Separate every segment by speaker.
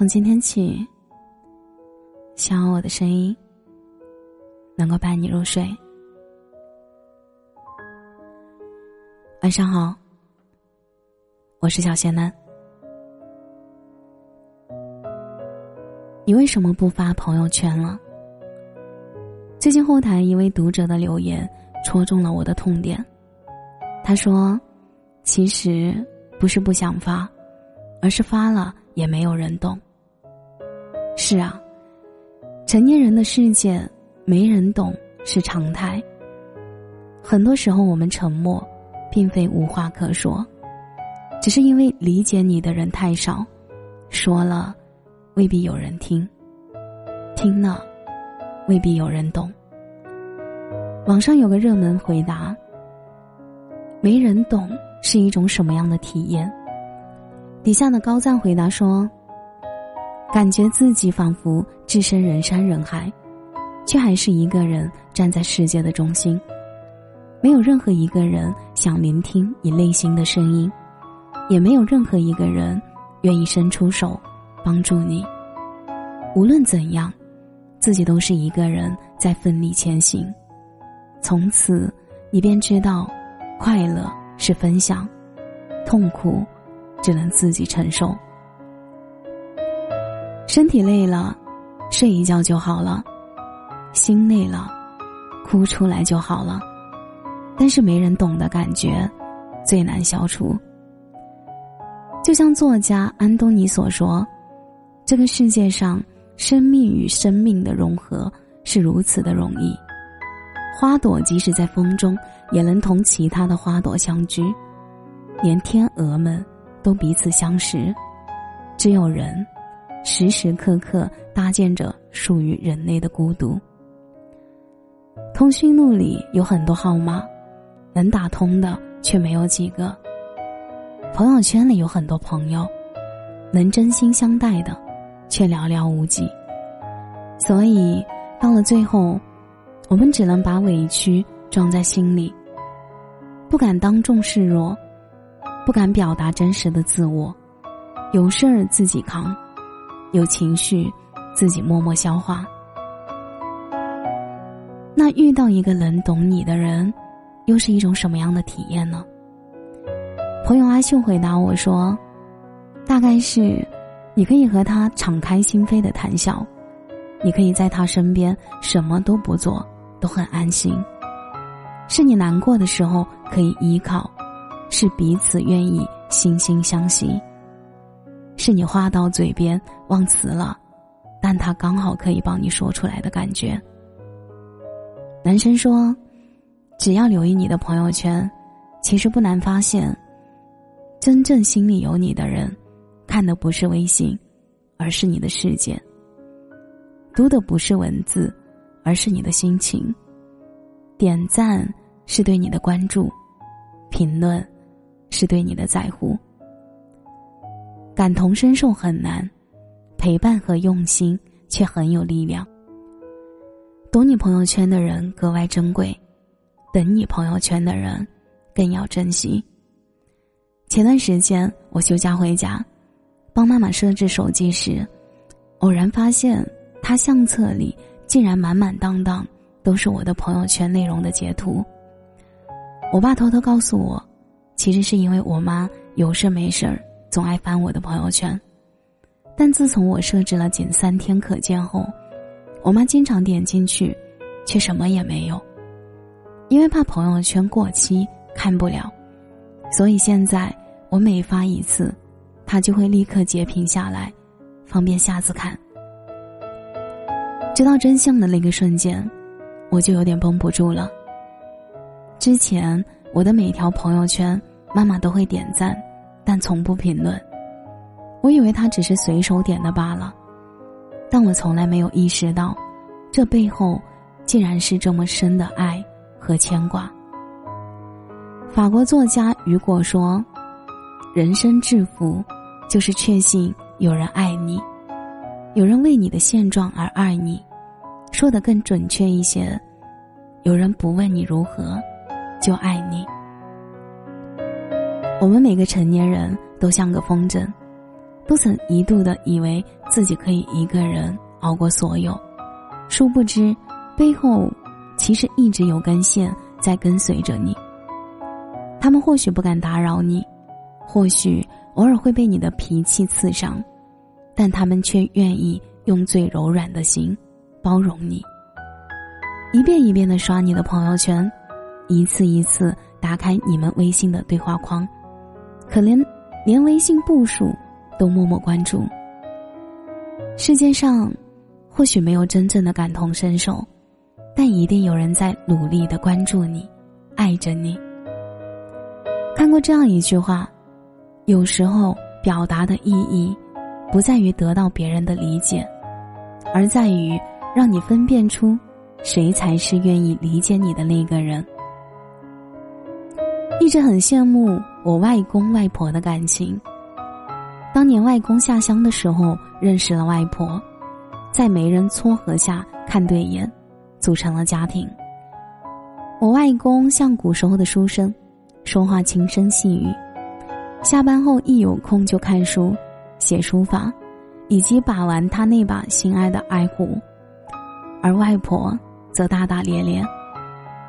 Speaker 1: 从今天起，希望我的声音能够伴你入睡。晚上好，我是小仙男。你为什么不发朋友圈了？最近后台一位读者的留言戳中了我的痛点。他说：“其实不是不想发，而是发了也没有人懂。”是啊，成年人的世界没人懂是常态。很多时候我们沉默，并非无话可说，只是因为理解你的人太少，说了未必有人听，听了未必有人懂。网上有个热门回答：“没人懂是一种什么样的体验？”底下的高赞回答说。感觉自己仿佛置身人山人海，却还是一个人站在世界的中心。没有任何一个人想聆听你内心的声音，也没有任何一个人愿意伸出手帮助你。无论怎样，自己都是一个人在奋力前行。从此，你便知道，快乐是分享，痛苦只能自己承受。身体累了，睡一觉就好了；心累了，哭出来就好了。但是没人懂的感觉，最难消除。就像作家安东尼所说：“这个世界上，生命与生命的融合是如此的容易。花朵即使在风中，也能同其他的花朵相居；连天鹅们都彼此相识，只有人。”时时刻刻搭建着属于人类的孤独。通讯录里有很多号码，能打通的却没有几个。朋友圈里有很多朋友，能真心相待的却寥寥无几。所以到了最后，我们只能把委屈装在心里，不敢当众示弱，不敢表达真实的自我，有事儿自己扛。有情绪，自己默默消化。那遇到一个能懂你的人，又是一种什么样的体验呢？朋友阿秀回答我说：“大概是，你可以和他敞开心扉的谈笑，你可以在他身边什么都不做，都很安心。是你难过的时候可以依靠，是彼此愿意惺惺相惜。”是你话到嘴边忘词了，但他刚好可以帮你说出来的感觉。男生说：“只要留意你的朋友圈，其实不难发现，真正心里有你的人，看的不是微信，而是你的世界；读的不是文字，而是你的心情；点赞是对你的关注，评论是对你的在乎。”感同身受很难，陪伴和用心却很有力量。懂你朋友圈的人格外珍贵，等你朋友圈的人更要珍惜。前段时间我休假回家，帮妈妈设置手机时，偶然发现她相册里竟然满满当当都是我的朋友圈内容的截图。我爸偷偷告诉我，其实是因为我妈有事没事儿。总爱翻我的朋友圈，但自从我设置了仅三天可见后，我妈经常点进去，却什么也没有。因为怕朋友圈过期看不了，所以现在我每发一次，她就会立刻截屏下来，方便下次看。知道真相的那个瞬间，我就有点绷不住了。之前我的每条朋友圈，妈妈都会点赞。但从不评论，我以为他只是随手点的罢了，但我从来没有意识到，这背后竟然是这么深的爱和牵挂。法国作家雨果说：“人生至福，就是确信有人爱你，有人为你的现状而爱你。说的更准确一些，有人不问你如何，就爱你。”我们每个成年人都像个风筝，都曾一度的以为自己可以一个人熬过所有，殊不知，背后其实一直有根线在跟随着你。他们或许不敢打扰你，或许偶尔会被你的脾气刺伤，但他们却愿意用最柔软的心包容你。一遍一遍的刷你的朋友圈，一次一次打开你们微信的对话框，可连连微信步数。都默默关注。世界上，或许没有真正的感同身受，但一定有人在努力的关注你，爱着你。看过这样一句话：，有时候表达的意义，不在于得到别人的理解，而在于让你分辨出，谁才是愿意理解你的那个人。一直很羡慕我外公外婆的感情。当年外公下乡的时候认识了外婆，在媒人撮合下看对眼，组成了家庭。我外公像古时候的书生，说话轻声细语，下班后一有空就看书、写书法，以及把玩他那把心爱的爱壶。而外婆则大大咧咧，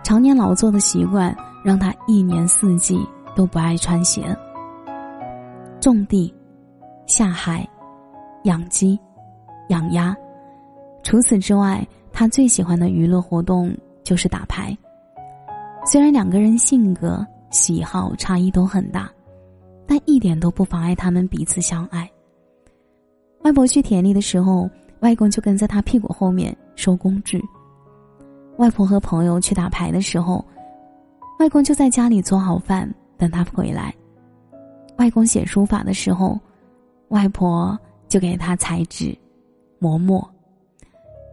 Speaker 1: 常年劳作的习惯让他一年四季都不爱穿鞋。种地。下海，养鸡，养鸭。除此之外，他最喜欢的娱乐活动就是打牌。虽然两个人性格、喜好差异都很大，但一点都不妨碍他们彼此相爱。外婆去田里的时候，外公就跟在他屁股后面收工具；外婆和朋友去打牌的时候，外公就在家里做好饭等他回来。外公写书法的时候。外婆就给他裁纸、磨墨。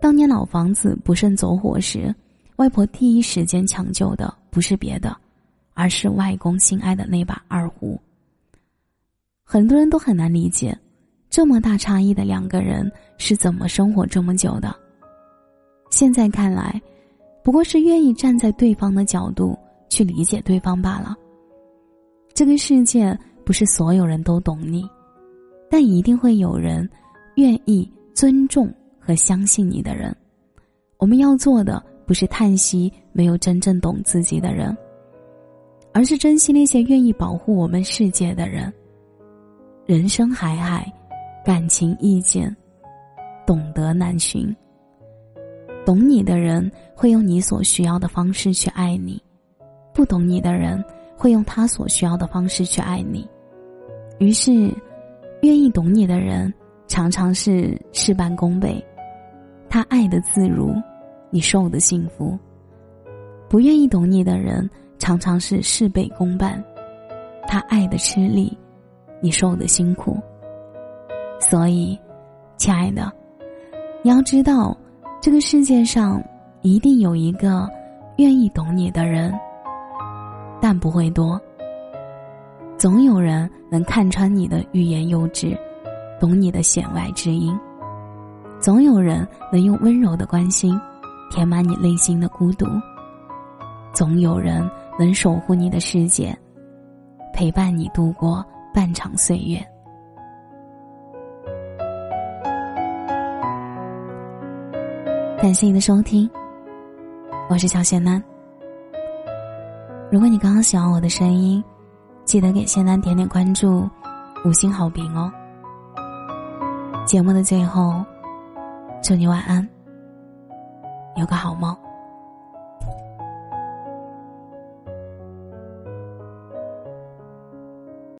Speaker 1: 当年老房子不慎走火时，外婆第一时间抢救的不是别的，而是外公心爱的那把二胡。很多人都很难理解，这么大差异的两个人是怎么生活这么久的。现在看来，不过是愿意站在对方的角度去理解对方罢了。这个世界不是所有人都懂你。但一定会有人愿意尊重和相信你的人。我们要做的不是叹息没有真正懂自己的人，而是珍惜那些愿意保护我们世界的人。人生海海，感情易见，懂得难寻。懂你的人会用你所需要的方式去爱你，不懂你的人会用他所需要的方式去爱你。于是。愿意懂你的人，常常是事半功倍，他爱的自如，你受的幸福；不愿意懂你的人，常常是事倍功半，他爱的吃力，你受的辛苦。所以，亲爱的，你要知道，这个世界上一定有一个愿意懂你的人，但不会多。总有人能看穿你的欲言又止，懂你的弦外之音；总有人能用温柔的关心，填满你内心的孤独；总有人能守护你的世界，陪伴你度过半场岁月。感谢你的收听，我是小仙楠。如果你刚刚喜欢我的声音，记得给仙丹点点关注，五星好评哦。节目的最后，祝你晚安，有个好梦。